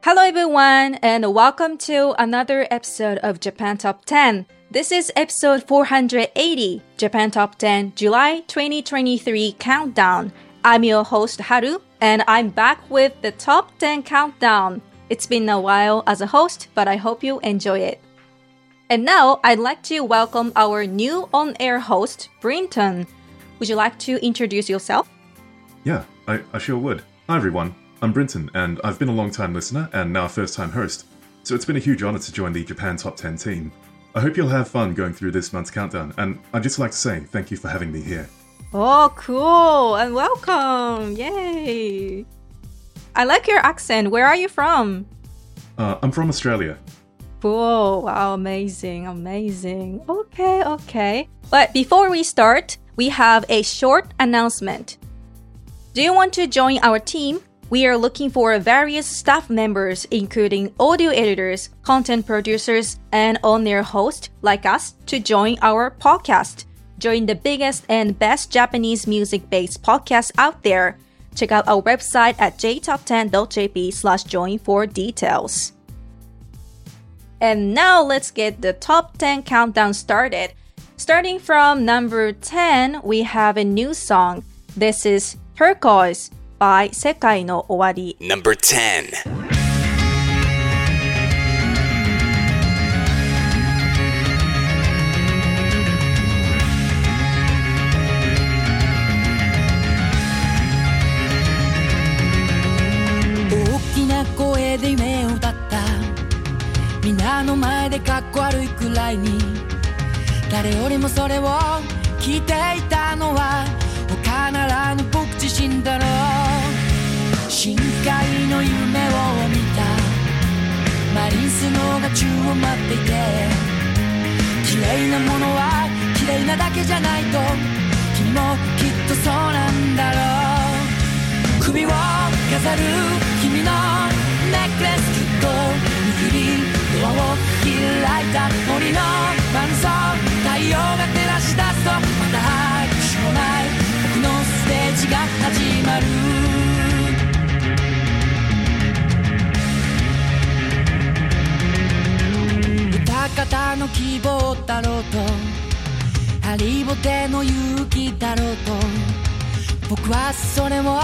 Hello, everyone, and welcome to another episode of Japan Top 10. This is episode 480, Japan Top 10 July 2023 Countdown. I'm your host, Haru, and I'm back with the Top 10 Countdown. It's been a while as a host, but I hope you enjoy it. And now I'd like to welcome our new on air host, Brinton. Would you like to introduce yourself? Yeah, I, I sure would. Hi everyone, I'm Brinton, and I've been a long time listener and now a first time host, so it's been a huge honour to join the Japan Top 10 team. I hope you'll have fun going through this month's countdown, and I'd just like to say thank you for having me here. Oh, cool, and welcome! Yay! I like your accent. Where are you from? Uh, I'm from Australia. Whoa, wow, amazing, amazing. Okay, okay. But before we start, we have a short announcement. Do you want to join our team? We are looking for various staff members, including audio editors, content producers, and on air hosts like us, to join our podcast. Join the biggest and best Japanese music based podcast out there. Check out our website at jtop10.jp slash join for details. And now let's get the top 10 countdown started. Starting from number 10, we have a new song. This is Turquoise by 世界の終わり。Number 10. 大きな声で夢を歌った。皆の前でかっこ悪いくらいに。誰よりもそれを聞いていたのは他ならぬ僕自身だろう深海の夢を見た。マリンスのが宙を待っていて。綺麗なものは綺麗なだけじゃないと。君もきっとそうなんだろう。首を飾る君のネックレスきっと。握りドアを開いた森の伴奏太陽が照らし出すとまた拍手もない僕のステージが始まる。方の希望だろうと。ハリボテの勇気だろうと。僕はそれを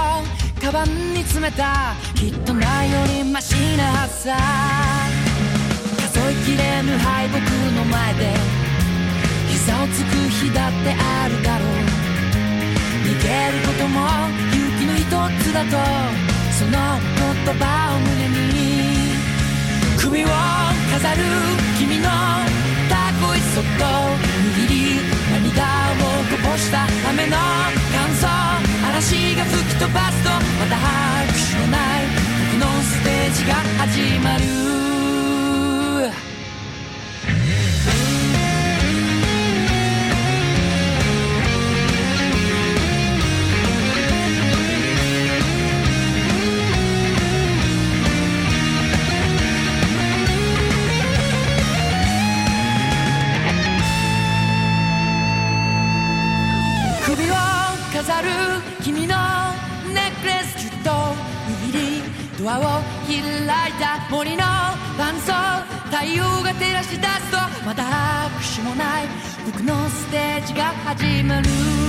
カバンに詰めた。きっと前よりマシなはずさ。数えきれぬ敗北の前で。膝をつく日だってあるだろう。逃げることも勇気の一つだと。その言葉を胸に。首を飾る君のたこいそっと握り涙をこぼした雨の感想嵐が吹き飛ばすとまた拍手のない僕のステージが始まるドアを開いた森の伴奏太陽が照らし出すとまた拍手もない僕のステージが始まる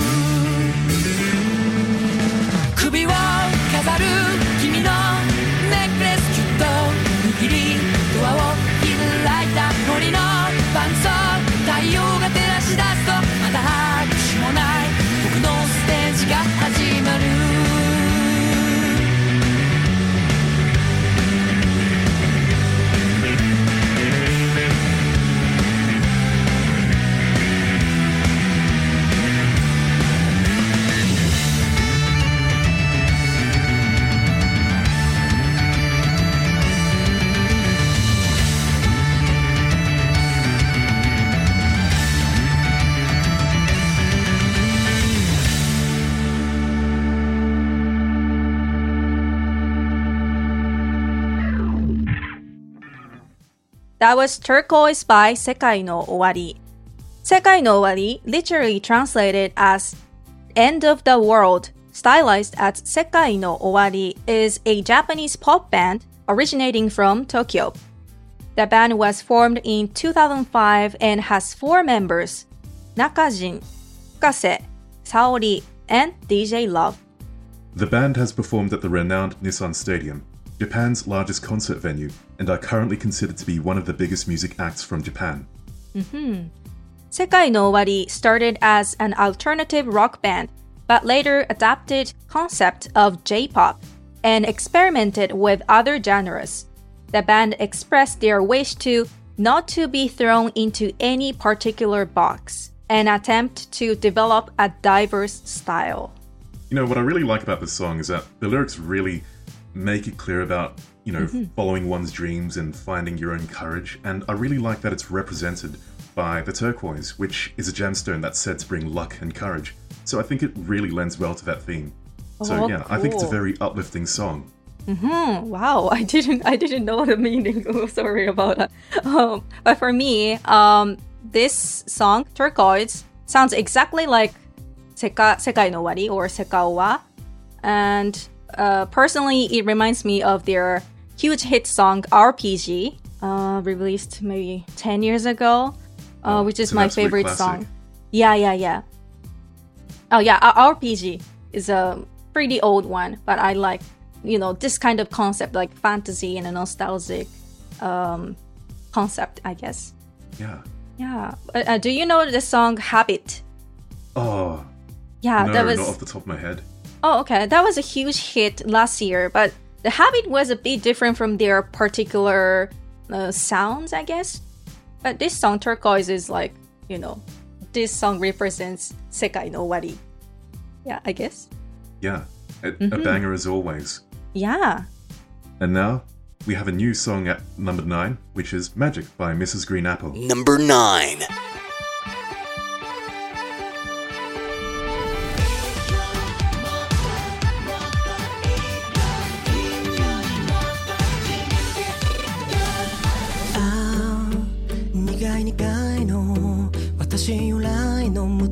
That was Turquoise by Sekai no Owari. Sekai no Owari, literally translated as End of the World, stylized as Sekai no Owari, is a Japanese pop band originating from Tokyo. The band was formed in 2005 and has four members Nakajin, Kase, Saori, and DJ Love. The band has performed at the renowned Nissan Stadium Japan's largest concert venue, and are currently considered to be one of the biggest music acts from Japan. Mm-hmm. Sekai no Owari started as an alternative rock band, but later adapted concept of J-pop and experimented with other genres. The band expressed their wish to not to be thrown into any particular box and attempt to develop a diverse style. You know, what I really like about this song is that the lyrics really make it clear about, you know, following one's dreams and finding your own courage. And I really like that it's represented by the turquoise, which is a gemstone that's said to bring luck and courage. So I think it really lends well to that theme. So Oh, yeah, I think it's a very uplifting song. Hmm, wow, I didn't I didn't know the meaning. Oh, sorry about that. Um, but for me, um, this song Turquoise sounds exactly like Seka, Sekai no Wari or Sekaowa, and uh, personally, it reminds me of their huge hit song RPG, uh, released maybe ten years ago, uh, Oh, which is my favorite song. Yeah, yeah, yeah. Oh yeah, RPG is a pretty old one, but I like you know this kind of concept, like fantasy and a nostalgic um, concept, I guess. Yeah. Yeah. Uh, uh, do you know the song Habit? Oh, Yeah, no, that was. not off the top of my head. Oh, okay. That was a huge hit last year, but the habit was a bit different from their particular uh, sounds, I guess. But this song, Turquoise, is like, you know, this song represents Sekai no Wari. Yeah, I guess. Yeah, a, Mm-hmm. a banger as always. Yeah. And now we have a new song at number nine, which is Magic by Mrs. Green Apple. Number 9. の？私由来の無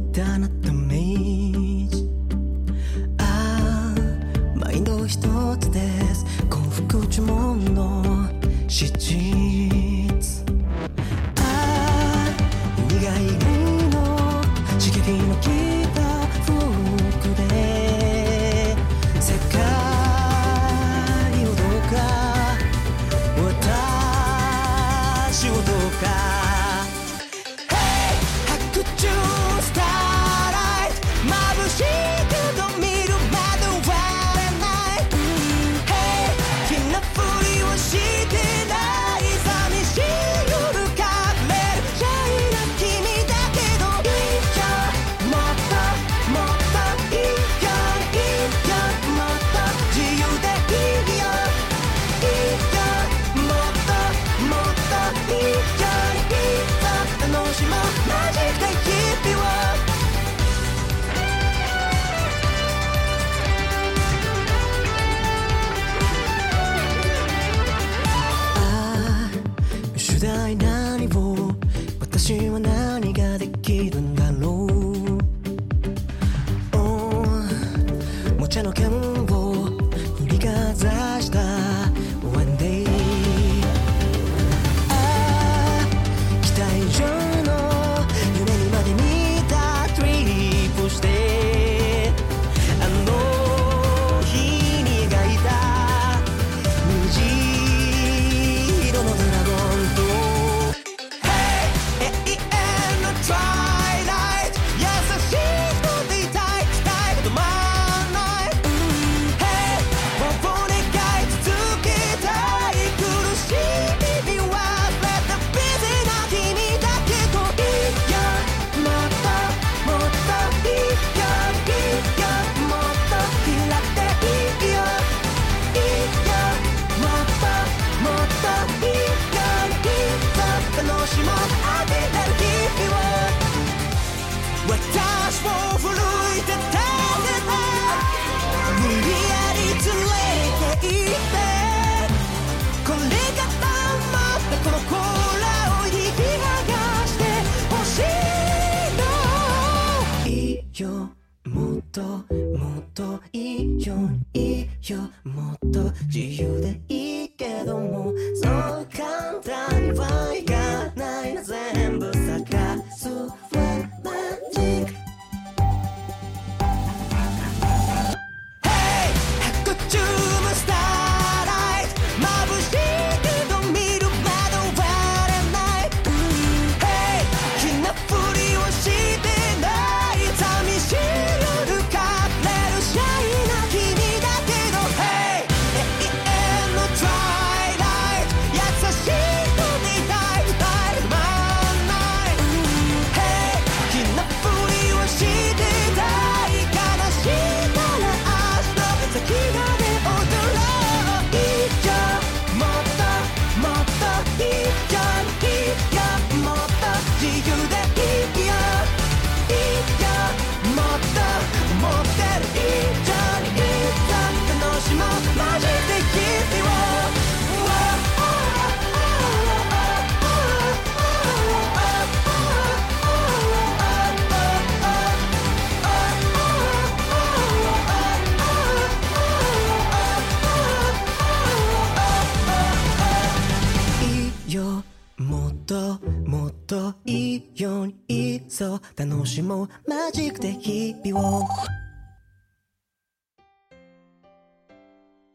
そう楽しもうマジックで日々を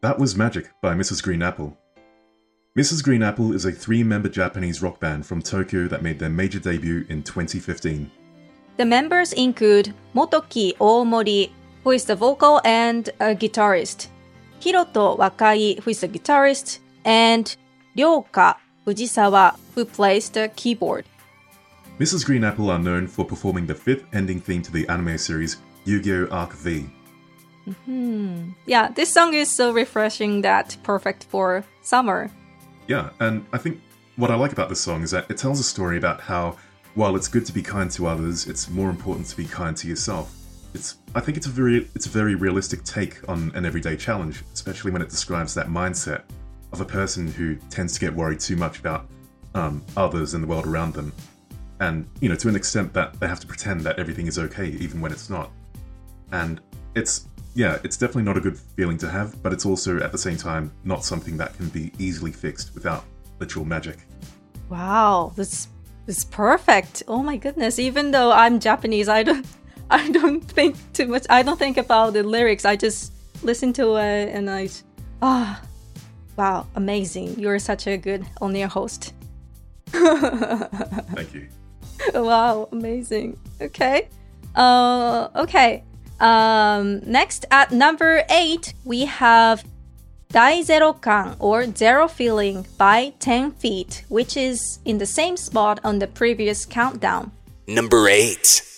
That was Magic by Mrs. Green Apple. Mrs. Green Apple is a three member Japanese rock band from Tokyo that made their major debut in 2015. The members include Motoki Omori, who is the vocal and a guitarist, Hiroto Wakai, who is the guitarist, and Ryoka Fujisawa, who plays the keyboard. Mrs. Green Apple are known for performing the fifth ending theme to the anime series Yu Gi Oh! Arc V. Hmm. Yeah, this song is so refreshing that perfect for summer. Yeah, and I think what I like about this song is that it tells a story about how, while it's good to be kind to others, it's more important to be kind to yourself. It's, I think it's a very, it's a very realistic take on an everyday challenge, especially when it describes that mindset of a person who tends to get worried too much about um, others and the world around them, and you know, to an extent that they have to pretend that everything is okay even when it's not. And it's, yeah, it's definitely not a good feeling to have, but it's also at the same time not something that can be easily fixed without literal magic. Wow, this is perfect. Oh my goodness! Even though I'm Japanese, I don't, I don't think too much. I don't think about the lyrics. I just listen to it and I, ah, wow, amazing! You're such a good on-air host. Thank you. wow, amazing. Okay. Uh, okay. Um, next at number eight, we have Dai Zero Kan or Zero Feeling by 10 Feet, which is in the same spot on the previous countdown. Number 8. "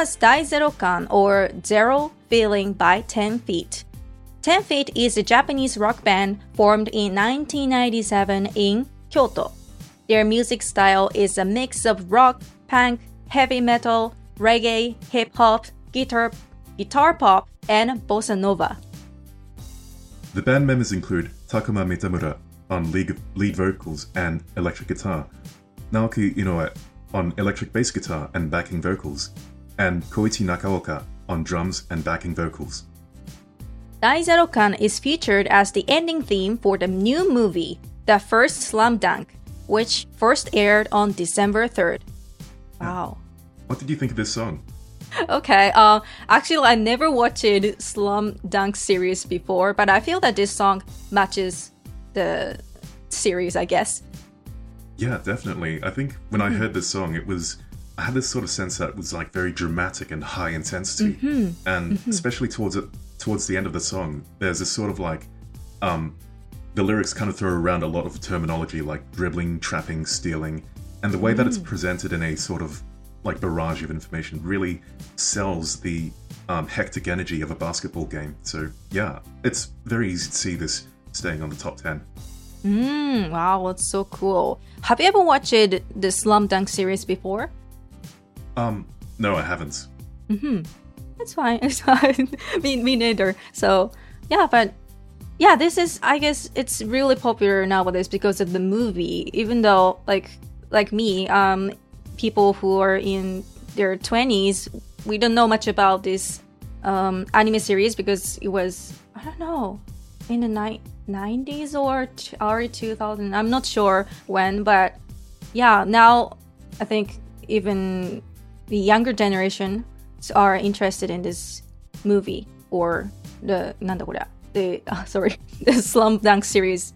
Was Daizerokan or Zero Feeling by 10 Feet. 10 Feet is a Japanese rock band formed in 1997 in Kyoto. Their music style is a mix of rock, punk, heavy metal, reggae, hip hop, guitar, guitar pop, and bossa nova. The band members include Takuma Mitamura on lead, lead vocals and electric guitar, Naoki Inoue on electric bass guitar and backing vocals, and Koichi Nakaoka on drums and backing vocals. Daizerokan is featured as the ending theme for the new movie, The First Slam Dunk, which first aired on December 3rd. Wow. What did you think of this song? Okay, uh, actually, I never watched Slam Dunk series before, but I feel that this song matches the series, I guess. Yeah, definitely. I think when I heard this song, it was I had this sort of sense that it was like very dramatic and high intensity, and especially towards it towards the end of the song, there's this sort of like um, the lyrics kind of throw around a lot of terminology like dribbling, trapping, stealing, and the way that it's presented in a sort of like barrage of information really sells the um, hectic energy of a basketball game. So yeah, it's very easy to see this staying on the top ten. Mm, wow, that's so cool. Have you ever watched the Slam Dunk series before? Um, no, I haven't. It's fine. It's fine. me, me neither. So, yeah, but yeah, this is. I guess it's really popular nowadays because of the movie. Even though, like, like me, um, people who are in their twenties, we don't know much about this um, anime series because it was I don't know in the ni- 90s or t- early 2000. I'm not sure when, but yeah, now I think even the younger generation are interested in this movie or the the oh, sorry the Slam Dunk series.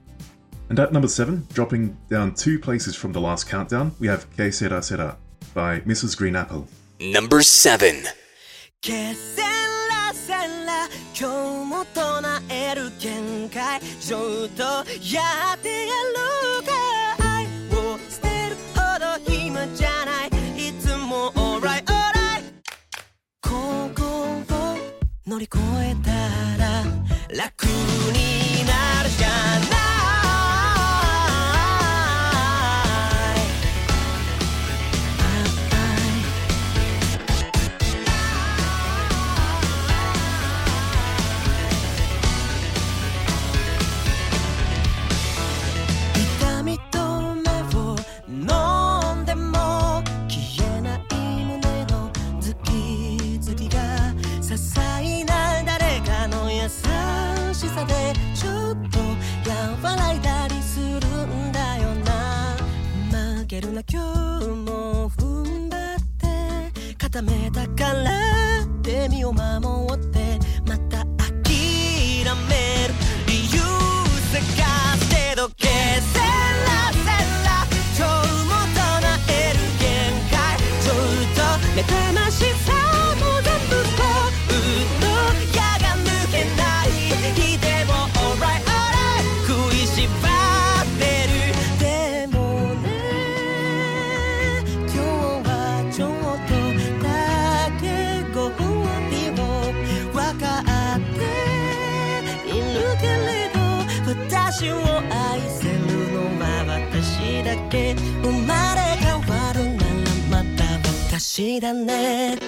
And at number seven, dropping down two places from the last countdown, we have Que Sera Sera by Mrs. Green Apple. Number seven. 今日も唱える限界ちょっとやってやろうか乗り越えたら楽になるじゃないめたから。って身を守私だね。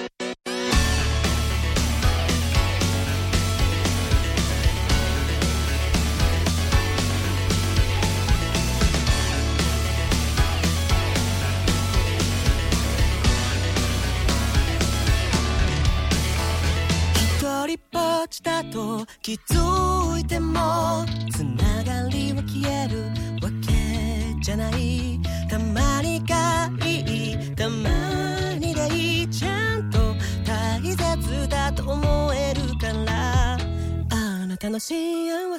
一人ぼっちだと気づいてもの幸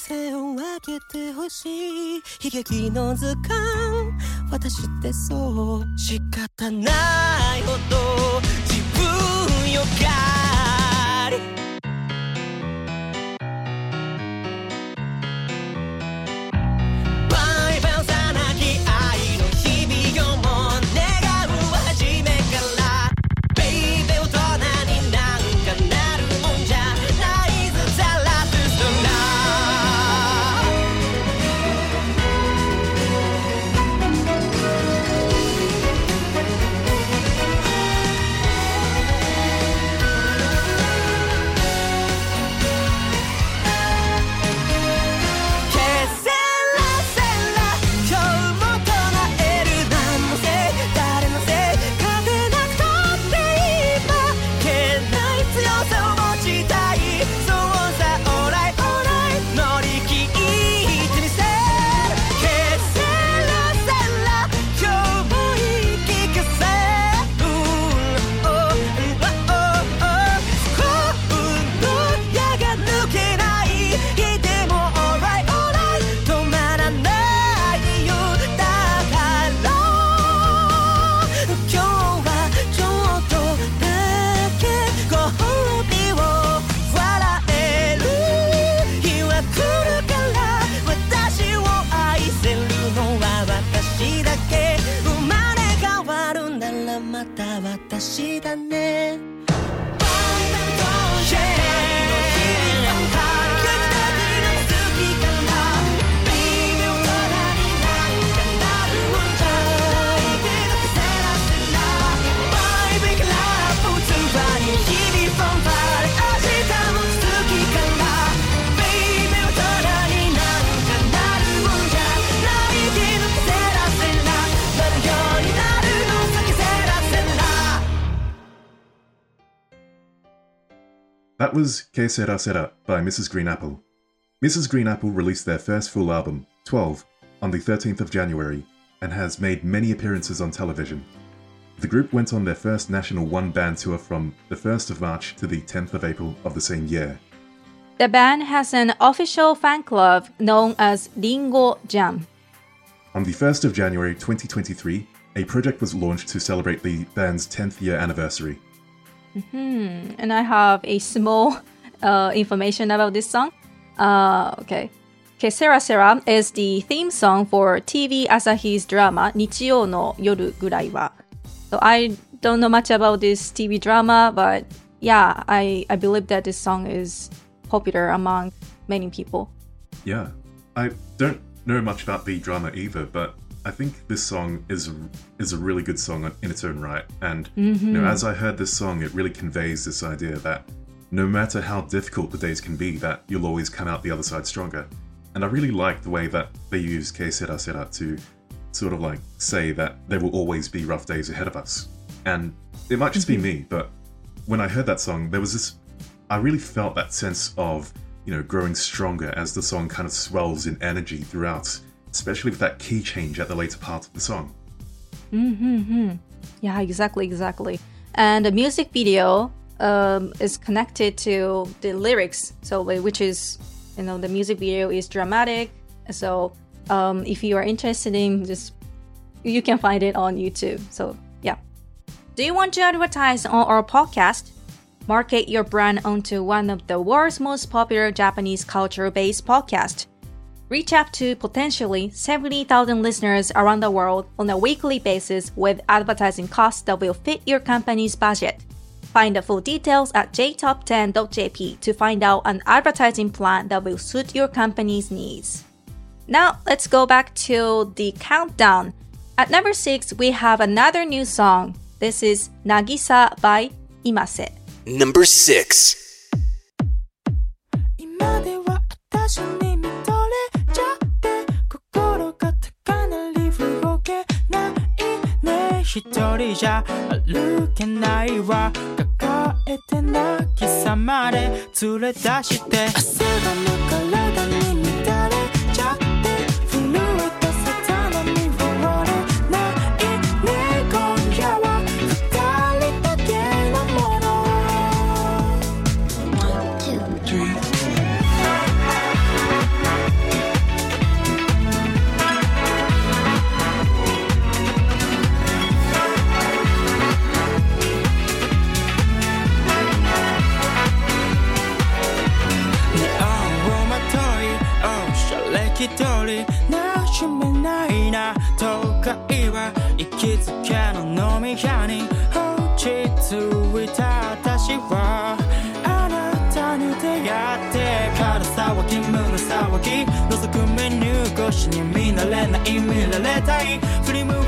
せを分けてほしい。悲劇の図鑑。私ってそう。仕方ないほど。自分よが was Que Sera Sera by Mrs. Green Apple. Mrs. Green Apple released their first full album, 12, on the 13th of January and has made many appearances on television. The group went on their first national one band tour from the 1st of March to the 10th of April of the same year. The band has an official fan club known as Ringo Jam. On the 1st of January 2023, a project was launched to celebrate the band's 10th year anniversary. Mm-hmm. And I have a small uh, information about this song. Uh, okay. Okay, "Sera Sera" is the theme song for TV Asahi's drama Nichiyo no Yoru Gurai wa. So I don't know much about this TV drama, but yeah, I, I believe that this song is popular among many people. Yeah. I don't know much about the drama either, but I think this song is is a really good song in its own right. And you know, mm-hmm. as I heard this song, it really conveys this idea that no matter how difficult the days can be, that you'll always come out the other side stronger. And I really like the way that they use Que Sera Sera to sort of like say that there will always be rough days ahead of us. And it might just be mm-hmm. me, but when I heard that song, there was this I really felt that sense of, you know, growing stronger as the song kind of swells in energy throughout, especially with that key change at the later part of the song. Yeah, exactly, exactly. And the music video um, is connected to the lyrics, so which is, you know, the music video is dramatic. So um, if you are interested in just, you can find it on YouTube. So yeah. Do you want to advertise on our podcast? Market your brand onto one of the world's most popular Japanese culture-based podcasts. Reach out to potentially 70,000 listeners around the world on a weekly basis with advertising costs that will fit your company's budget. Find the full details at jtop10.jp to find out an advertising plan that will suit your company's needs. Now, let's go back to the countdown. At number 6, we have another new song. This is Nagisa by Imase. Number 6. 一人じゃ歩けないわ抱えて泣きさまで連れ出して汗がむ体に乱れ一人なじめないな都会は行きつけの飲み屋に落ち着いた私はあなたに出会ってから騒ぎ胸騒ぎ覗くメニュー越しに見慣れない見られたい振り向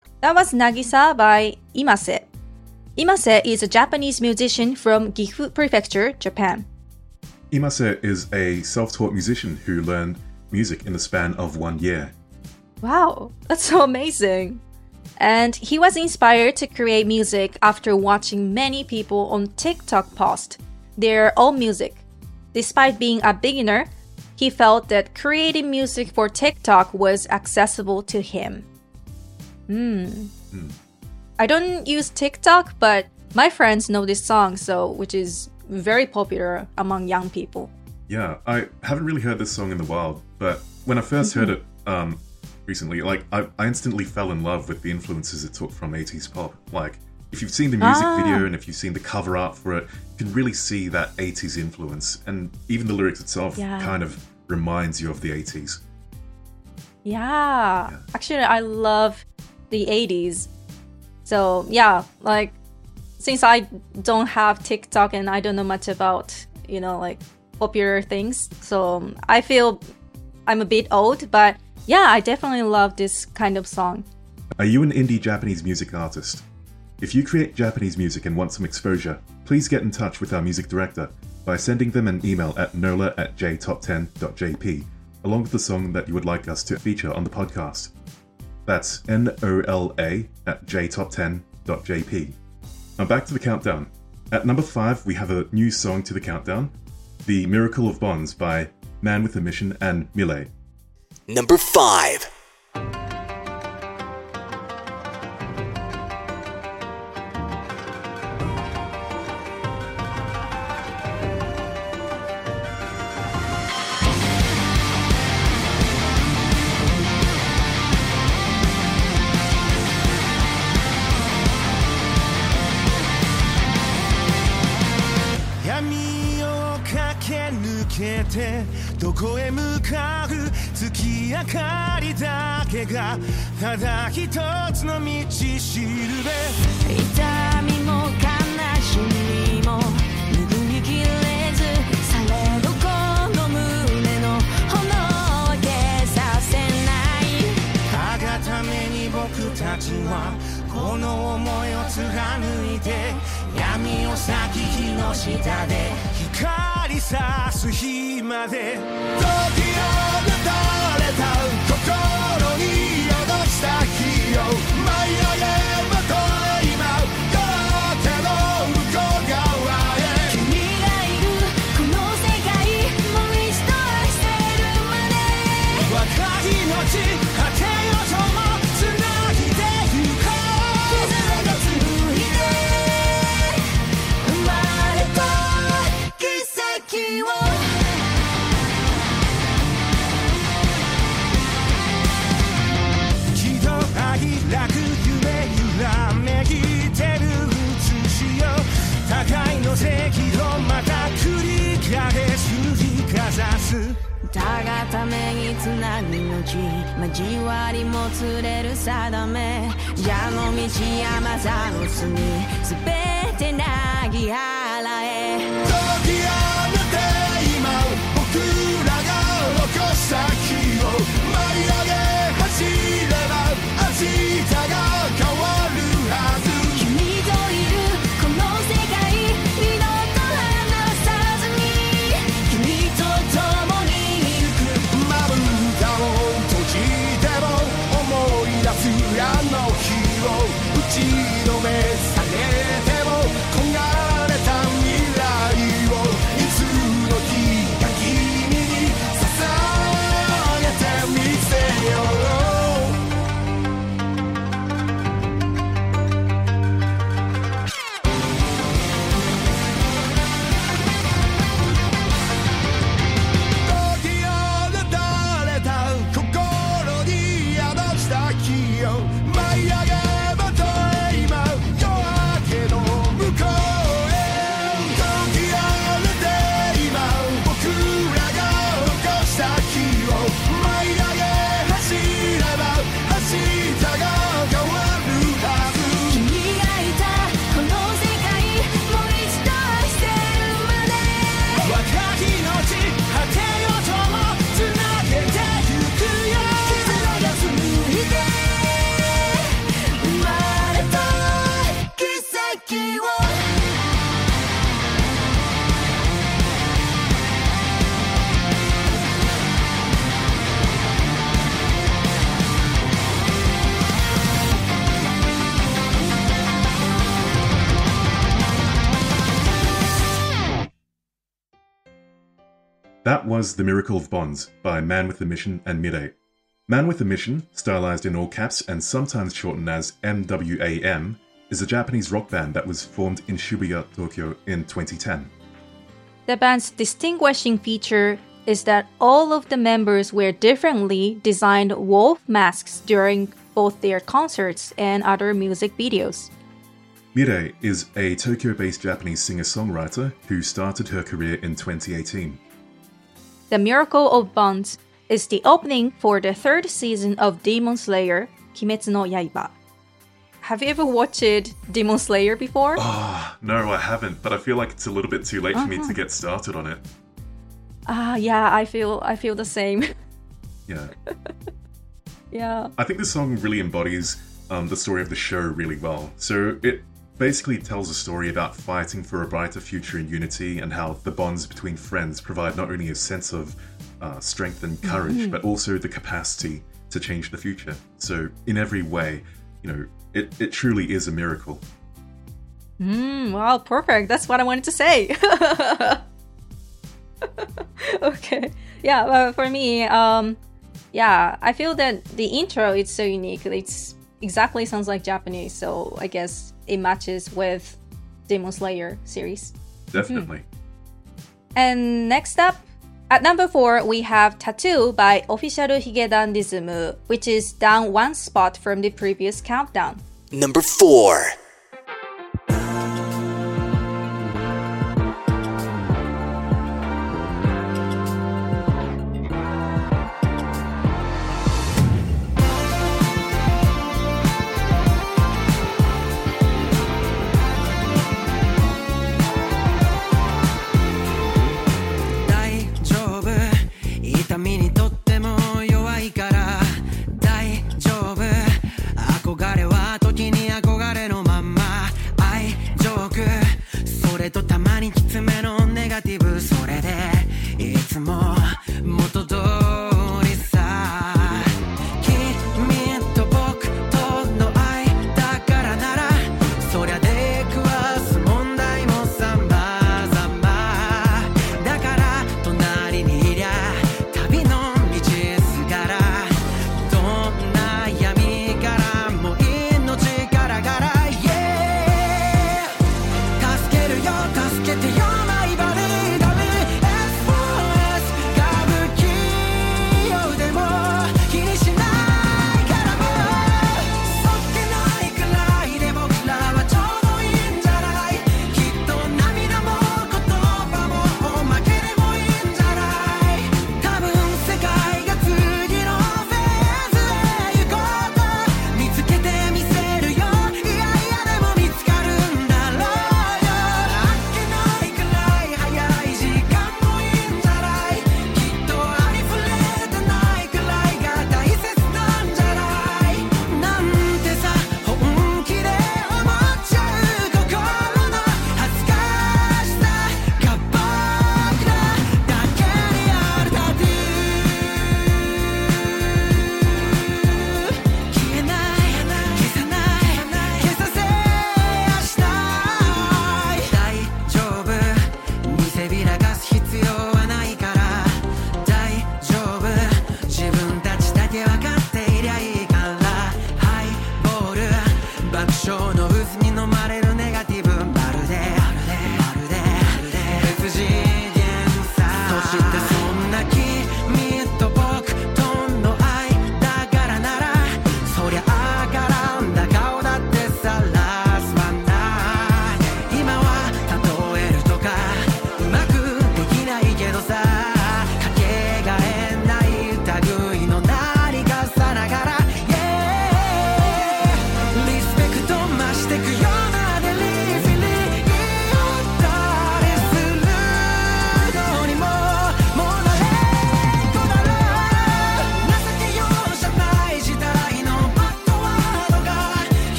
That was Nagisa by Imase. Imase is a Japanese musician from Gifu Prefecture, Japan. Imase is a self taught musician who learned music in the span of one year. Wow, that's so amazing. And he was inspired to create music after watching many people on TikTok post their own music. Despite being a beginner, he felt that creating music for TikTok was accessible to him. Hmm. I don't use TikTok, but my friends know this song, so which is very popular among young people. Yeah, I haven't really heard this song in the wild, but when I 1st heard it um, recently, like I, I instantly fell in love with the influences it took from 80s pop. Like, if you've seen the music Ah. video and if you've seen the cover art for it, you can really see that 80s influence, and even the lyrics itself Yeah. kind of reminds you of the 80s. Yeah. Actually, I love the 80s. So, yeah, like since I don't have TikTok and I don't know much about, you know, like popular things, so um, I feel I'm a bit old, but yeah, I definitely love this kind of song. Are you an indie Japanese music artist? If you create Japanese music and want some exposure, please get in touch with our music director by sending them an email at nola at jtop10.jp, along with the song that you would like us to feature on the podcast. That's N O L A at jtop10.jp. Now back to the countdown. At number 5, we have a new song to the countdown The Miracle of Bonds by Man with a Mission and milet. Number 5. けがただ一つの道しるべ。痛みも悲しみも拭いきれずされどこの胸の炎は消させない。あがために僕たちはこの思いを貫いて闇を裂き火の下で光さす日まで。時を打たれた Radio. That was The Miracle of Bonds by Man with a Mission and milet. Man with a Mission, stylized in all caps and sometimes shortened as MWAM, is a Japanese rock band that was formed in Shibuya, Tokyo in 2010. The band's distinguishing feature is that all of the members wear differently designed wolf masks during both their concerts and other music videos. milet is a Tokyo based Japanese singer songwriter who started her career in 2018. The Miracle of Bonds is the opening for the third season of Demon Slayer, Kimetsu no Yaiba. Have you ever watched Demon Slayer before? Ah, no, I haven't, but I feel like it's a little bit too late for me to get started on it. Ah, yeah, I feel I feel the same. Yeah. yeah. I think this song really embodies um, the story of the show really well. So it basically tells a story about fighting for a brighter future in unity and how the bonds between friends provide not only a sense of uh, strength and courage, but also the capacity to change the future. So in every way, you know, it, it truly is a miracle. Mm, wow, perfect. That's what I wanted to say. okay. Yeah, well, for me, um, yeah, I feel that the intro is so unique. It's exactly sounds like Japanese, so I guess it matches with Demon Slayer series. Definitely. Hmm. And next up, at number four, we have Tattoo by Official Higedan Dizumu, which is down one spot from the previous countdown. Number 4.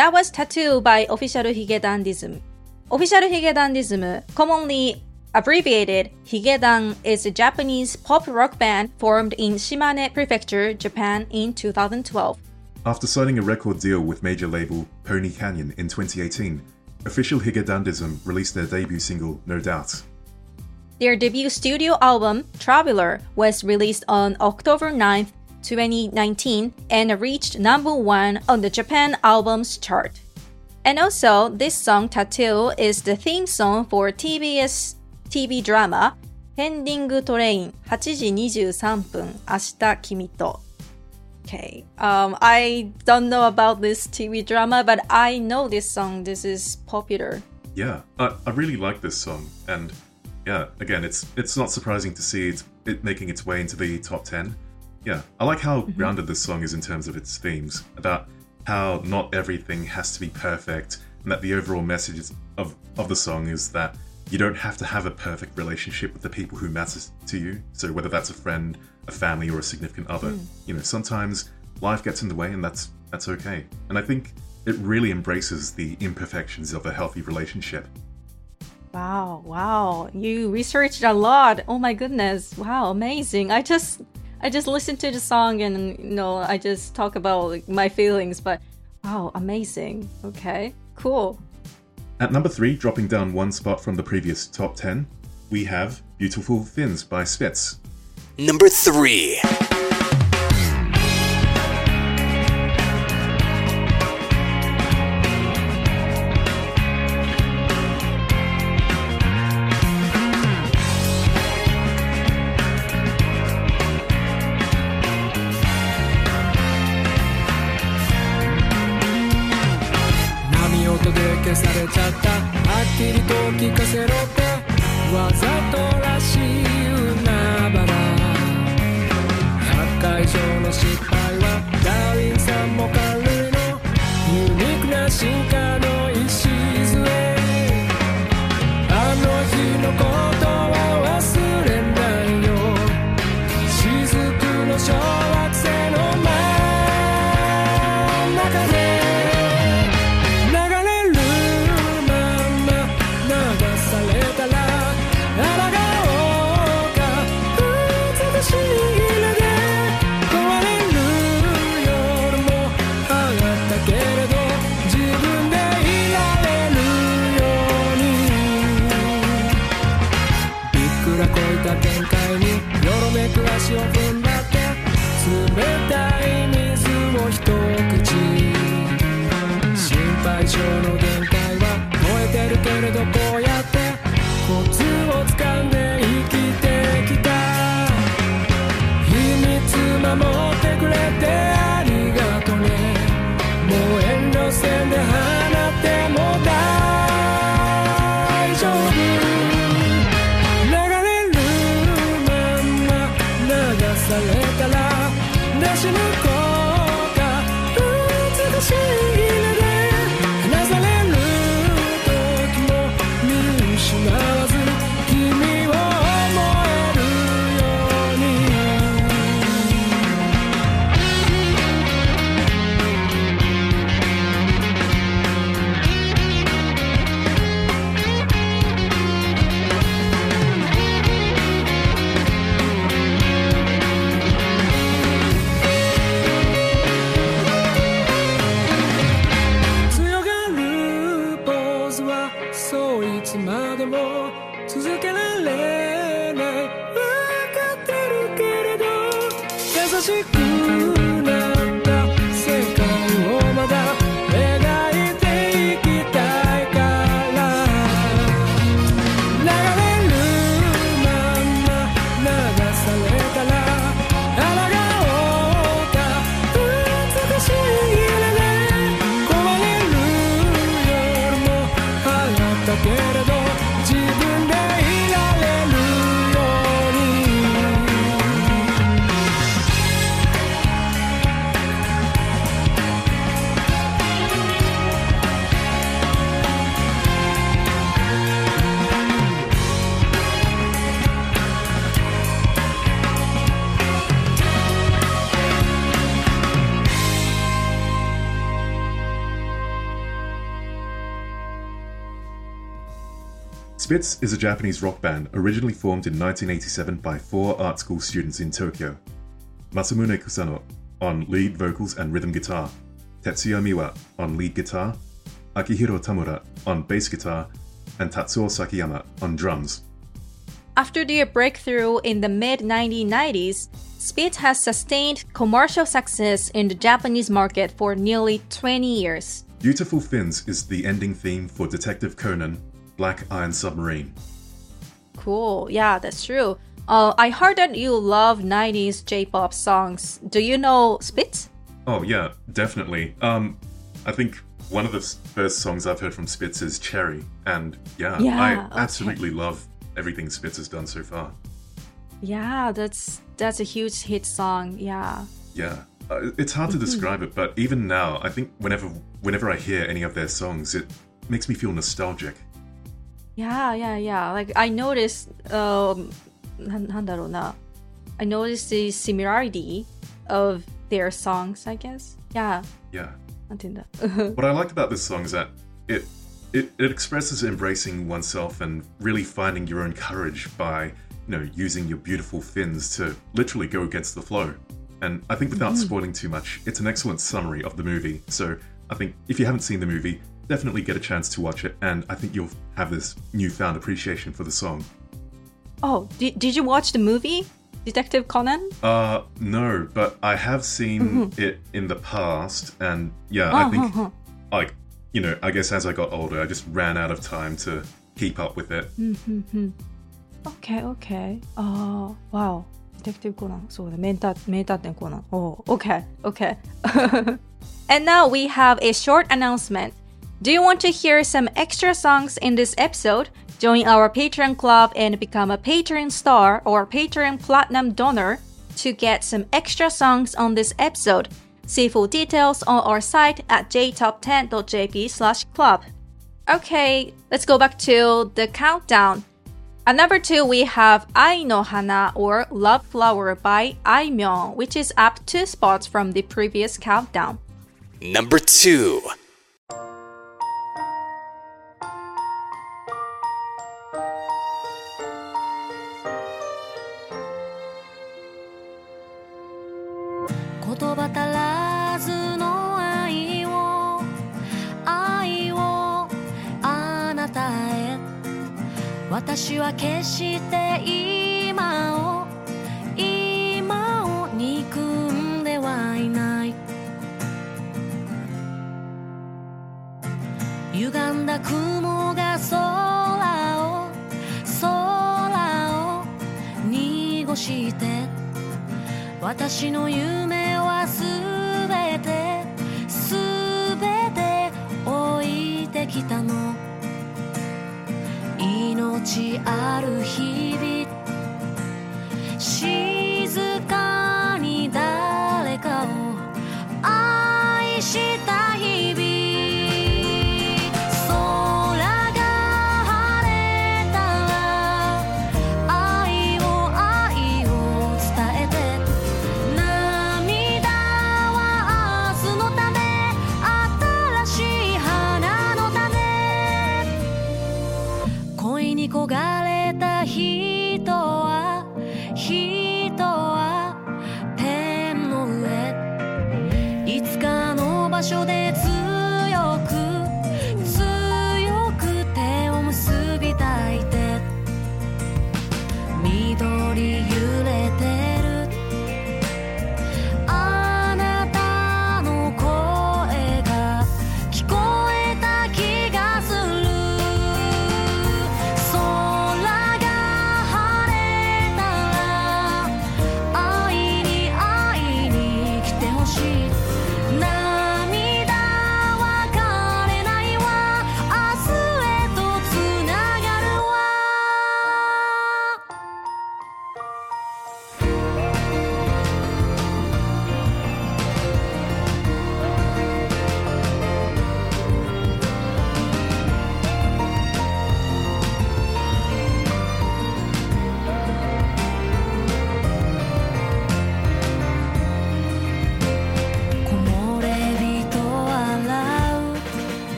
That was Tattoo by Official Higedandism. Official Higedandism, commonly abbreviated Higedan, is a Japanese pop rock band formed in Shimane Prefecture, Japan in 2012. After signing a record deal with major label Pony Canyon in 2018, official Higedandism released their debut single No Doubt. Their debut studio album, Traveler, was released on October 9th, 2019, and reached number one on the Japan Albums chart. And also, this song Tattoo is the theme song for TBS TV drama Pending Train 8時23分明日君と Okay, um, I don't know about this TV drama, but I know this song. This is popular. Yeah, I, I really like this song, and yeah, again, it's it's not surprising to see it, it making its way into the top ten. Yeah, I like how mm-hmm. grounded this song is in terms of its themes about how not everything has to be perfect, and that the overall message of of the song is that you don't have to have a perfect relationship with the people who matter to you. So whether that's a friend, a family, or a significant other, mm. you know, sometimes life gets in the way, and that's that's okay. And I think it really embraces the imperfections of a healthy relationship. Wow, wow. You researched a lot. Oh my goodness. Wow, amazing. I just I just listen to the song and you know, I just talk about like, my feelings, but wow, amazing. Okay. Cool. At number three, dropping down one spot from the previous top 10, we have Beautiful Fins by Spitz. Number 3. で消されちゃった。はっきりと聞かせろって。わざとらしい。asas. Spitz is a Japanese rock band originally formed in 1987 by four art school students in Tokyo. Masamune Kusano on lead vocals and rhythm guitar, Tetsuya Miwa on lead guitar, Akihiro Tamura on bass guitar, and Tatsuo Sakiyama on drums. After their breakthrough in the mid 1990s, Spitz has sustained commercial success in the Japanese market for nearly 20 years. Beautiful Fins is the ending theme for Detective Conan, Black Iron Submarine. Cool. Yeah, that's true. Uh, I heard that you love 90s J-pop songs. Do you know Spitz? Oh yeah, definitely. Um, I think one of the first songs I've heard from Spitz is Cherry, and yeah, Yeah, I okay. absolutely love everything Spitz has done so far. Yeah, that's that's a huge hit song. Yeah. Yeah, uh, it's hard to describe it, but even now, I think whenever whenever I hear any of their songs, it makes me feel nostalgic. Yeah, yeah, yeah. Like I noticed um なんなんだろうな I noticed the similarity of their songs, I guess. Yeah. Yeah. なんて言うんだ What I liked about this song is that it it, it expresses embracing oneself and really finding your own courage by, you know, using your beautiful fins to literally go against the flow. And I think without spoiling too much, it's an excellent summary of the movie. So I think if you haven't seen the movie, definitely get a chance to watch it, and I think you'll have this newfound appreciation for the song. Oh, did, did you watch the movie? Detective Conan? Uh, no, but I have seen mm-hmm. it in the past, and yeah, oh, I think, oh, oh. like, you know, I guess as I got older, I just ran out of time to keep up with it. Mm-hmm. Okay, okay. Oh, wow. Detective Conan. So the main Conan. Oh, okay, okay. and now we have a short announcement. Do you want to hear some extra songs in this episode? Join our Patreon club and become a Patreon star or Patreon platinum donor to get some extra songs on this episode. See full details on our site at jtop10.jp/club. Okay, let's go back to the countdown. At number 2, we have Ai no Hana or Love Flower by Aimyon, which is up 2 spots from the previous countdown. Number 2は決して今を今を憎んではいない歪んだ雲が空を空を濁して私の夢はすべてすべて置いてきたの。命ある日々。静かに誰かを愛した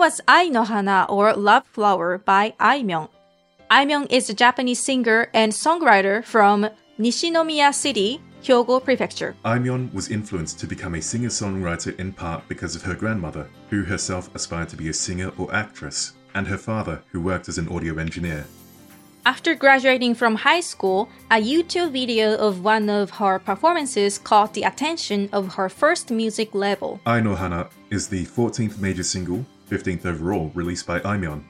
was Ai no Hana or Love Flower by Aimyon. Ai Myung is a Japanese singer and songwriter from Nishinomiya City, Hyogo Prefecture. Aimyon was influenced to become a singer-songwriter in part because of her grandmother, who herself aspired to be a singer or actress, and her father, who worked as an audio engineer. After graduating from high school, a YouTube video of one of her performances caught the attention of her first music label. Ai no Hana is the 14th major single, 15th overall, released by Aimyon.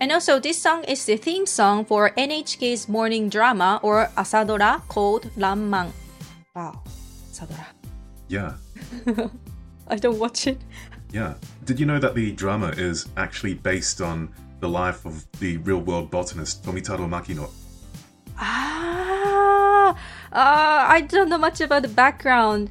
And also, this song is the theme song for NHK's morning drama or asadora called Ranman. Wow, asadora. Yeah, I don't watch it. yeah. Did you know that the drama is actually based on the life of the real-world botanist Tomitaro Makino? Ah, uh, I don't know much about the background.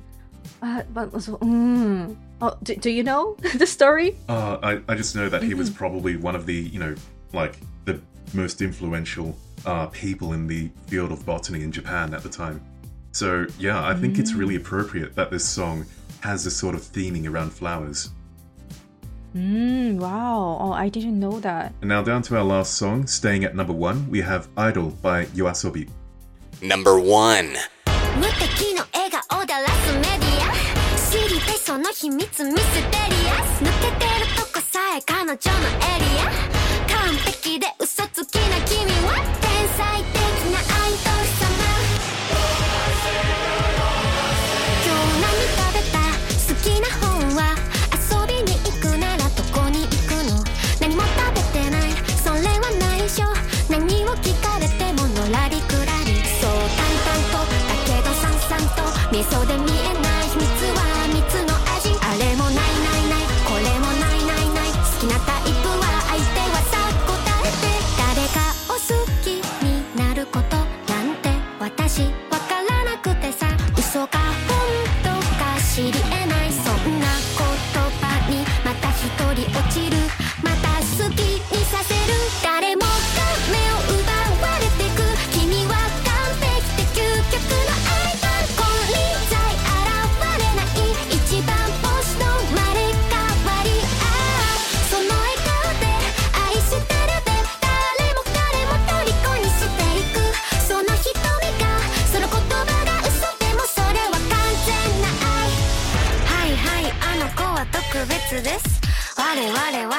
Uh, but mm. Oh, do, do you know the story? Uh, I, I just know that he was probably one of the, you know, like the most influential uh, people in the field of botany in Japan at the time. So, yeah, I think it's really appropriate that this song has this sort of theming around flowers. Mm, wow. Oh, I didn't know that. And now down to our last song, staying at number one, we have Idol by Yoasobi. Number 1. 秘密ミステリアス抜けてるとこさえ彼女のエリア。完璧で嘘つきな君は天才的なアイドル様。今日何食べた好きな本は遊びに行くならどこに行くの？何も食べてない。それは内緒。何を聞かれてものらりくらり。そう淡々とだけどさんさんと味噌で見え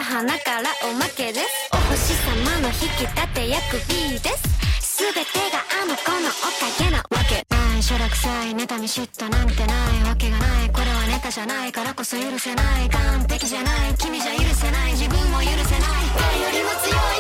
花からおまけです。お星様の引き立て役 B です。全てがあの子のおかげなわけ。ないしょらくさい妬み嫉妬なんてないわけがない。これはネタじゃないからこそ許せない。完璧じゃない。君じゃ許せない。自分も許せない。誰よりも強い。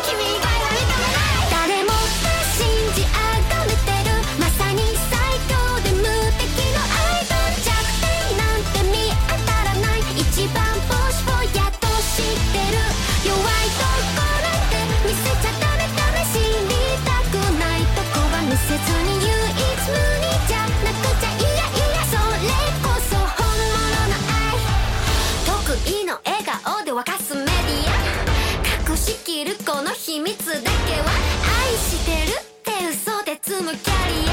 秘密だけは愛してるって嘘で積むキャリア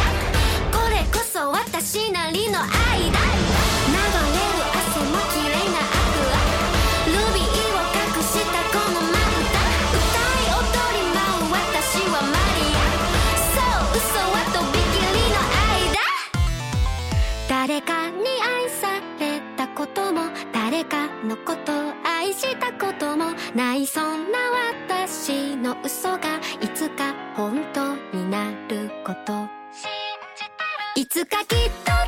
これこそ私なりの愛だ。流れる汗も綺麗なアクアルビーを隠したこのまぶた歌い踊り舞う私はマリアそう嘘はとびきりの愛だ誰かに愛されたことも。誰かのことを愛したことも。ないそんな私の嘘がいつか本当になること。いつかきっと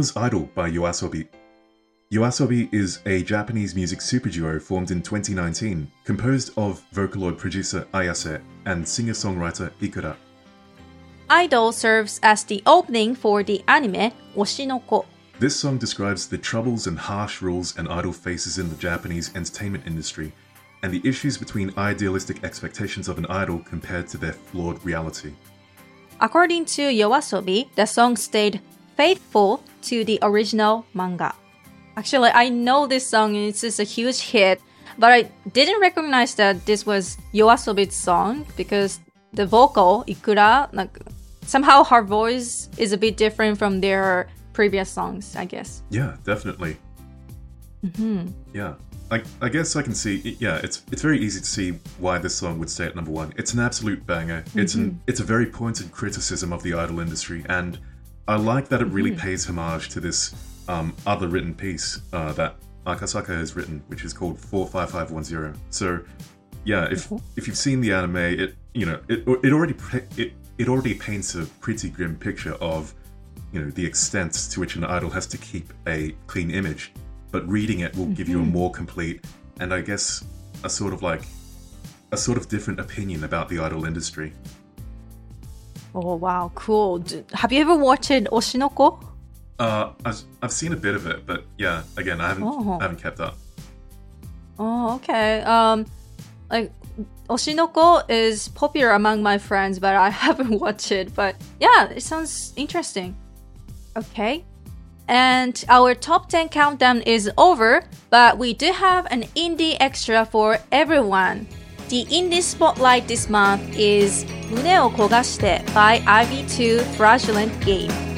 was Idol by Yoasobi. Yoasobi is a Japanese music superduo formed in 2019, composed of Vocaloid producer Ayase and singer-songwriter Ikura. Idol serves as the opening for the anime Oshinoko. This song describes the troubles and harsh rules an idol faces in the Japanese entertainment industry, and the issues between idealistic expectations of an idol compared to their flawed reality. According to Yoasobi, the song stayed faithful to the original manga. Actually, I know this song and it's just a huge hit, but I didn't recognize that this was Yoasobi's song because the vocal, Ikura, like somehow her voice is a bit different from their previous songs, I guess. Yeah, definitely. Mm-hmm. Yeah, I, I guess I can see. Yeah, it's it's very easy to see why this song would stay at number one. It's an absolute banger. It's an mm-hmm. it's a very pointed criticism of the idol industry, and I like that it really pays homage to this um, other written piece uh, that Akasaka has written, which is called Four Five Five One Zero. So, yeah, if if you've seen the anime, it you know it it already it it already paints a pretty grim picture of you know the extent to which an idol has to keep a clean image. But reading it will give you a more complete and i guess a sort of like a sort of different opinion about the idol industry Oh wow, cool. Have you ever watched Oshi no Ko? uh i've, I've seen a bit of it but yeah again i haven't Oh. I haven't kept up Oh, okay. Um, like Oshi no Ko is popular among my friends, but I haven't watched it. But yeah, it sounds interesting. Okay. And our top 10 countdown is over, but we do have an indie extra for everyone. The In This Spotlight this month is 胸を焦がして by Ivy to Fraudulent Game.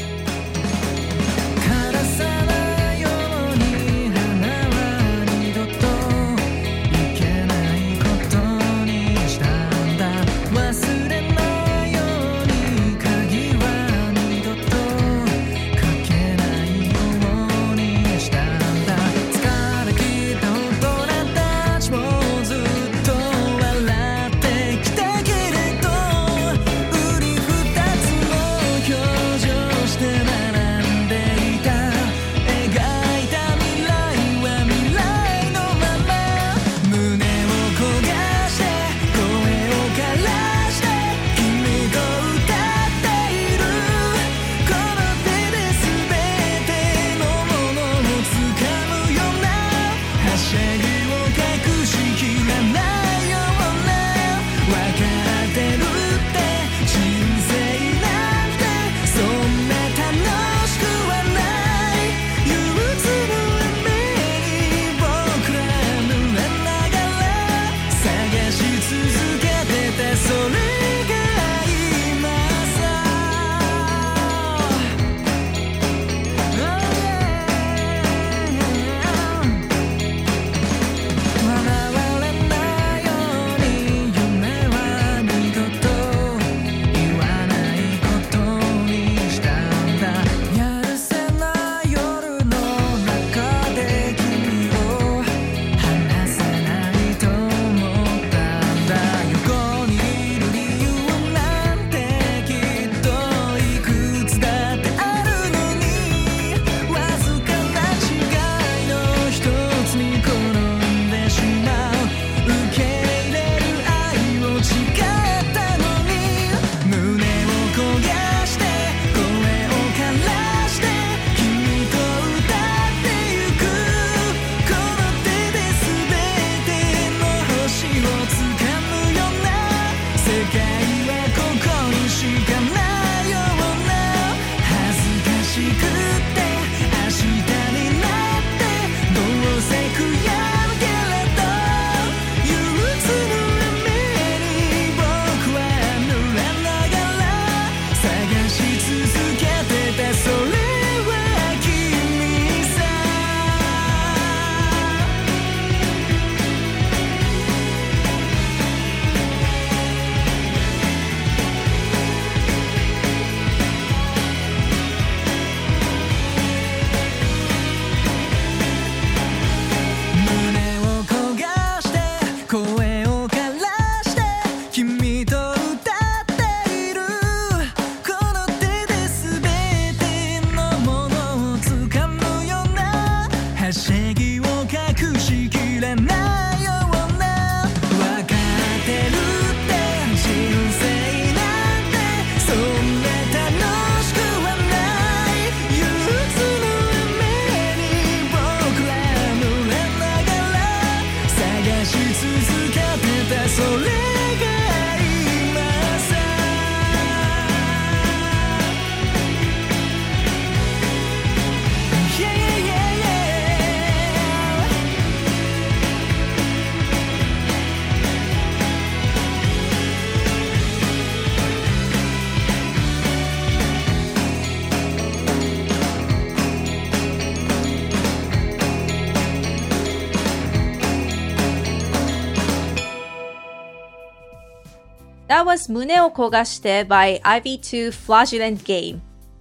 胸を焦がして by Ivy to Fraudulent Game.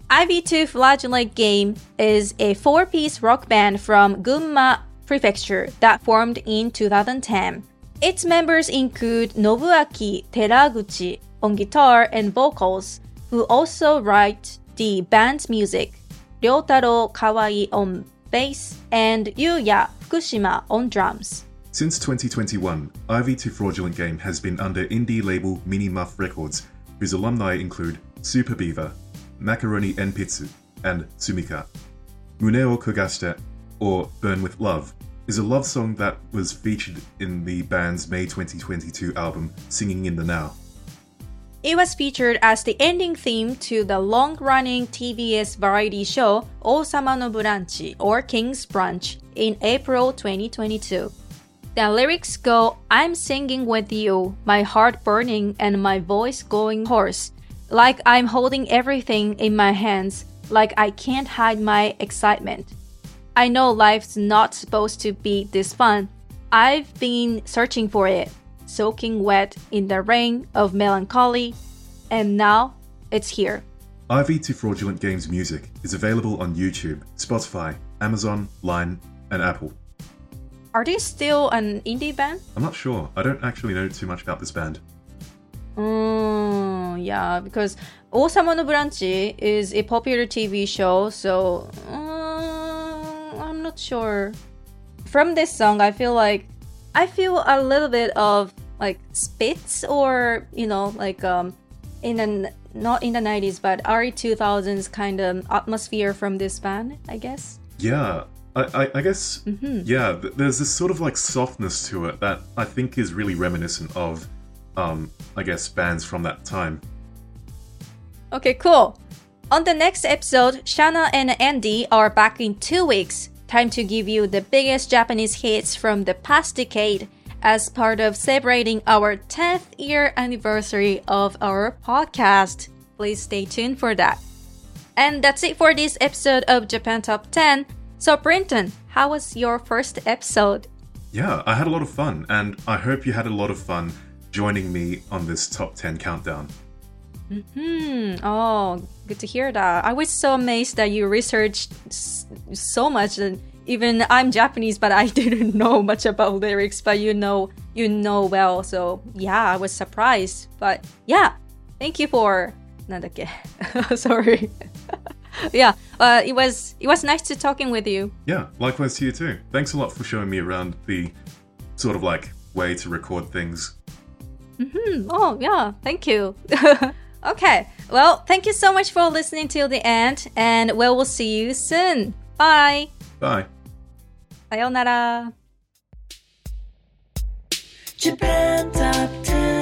Ivy to Fraudulent Game is a four piece rock band from Gunma Prefecture that formed in 2010. Its members include Nobuaki Teraguchi on guitar and vocals, who also write the band's music, Ryotaro Kawai on bass, and Yuya Fukushima on drums. Since 2021, Ivy to Fraudulent Game has been under indie label Mini Muff Records, whose alumni include Super Beaver, Macaroni Enpitsu, and Sumika. Mune o Kogashite, or Burn with Love, is a love song that was featured in the band's May 2022 album Singing in the Now. It was featured as the ending theme to the long-running TBS variety show Osama no Branchi or King's Brunch in April 2022. The lyrics go, I'm singing with you, my heart burning and my voice going hoarse, like I'm holding everything in my hands, like I can't hide my excitement. I know life's not supposed to be this fun. I've been searching for it, soaking wet in the rain of melancholy, and now it's here. Ivy to Fraudulent Game's music is available on YouTube, Spotify, Amazon, Line, and Apple. Are they still an indie band? I'm not sure. I don't actually know too much about this band. Mm, yeah, because Osama no Branchi is a popular TV show, so uh, I'm not sure. From this song, I feel like I feel a little bit of like Spitz, or you know, like um, in the not in the 90s, but early 2000s kind of atmosphere from this band, I guess. Yeah, I, I, I guess, yeah, th- there's this sort of like softness to it that I think is really reminiscent of, um, I guess, bands from that time. Okay, cool. On the next episode, Shana and Andy are back in two weeks. Time to give you the biggest Japanese hits from the past decade as part of celebrating our 10th year anniversary of our podcast. Please stay tuned for that. And that's it for this episode of Japan Top 10. So, Brinton, how was your first episode? Yeah, I had a lot of fun, and I hope you had a lot of fun joining me on this top 10 countdown. Hmm. Oh, good to hear that. I was so amazed that you researched so much. And even I'm Japanese, but I didn't know much about lyrics. But you know, you know well. So yeah, I was surprised. But yeah, thank you for. なんだっけ Sorry. yeah, uh, it was it was nice to talking with you. Yeah, likewise to you too. Thanks a lot for showing me around the sort of like way to record things. Hmm. Oh yeah, thank you. okay, well, thank you so much for listening till the end, and we will see you soon. Bye. Bye. さようなら。 Japan Top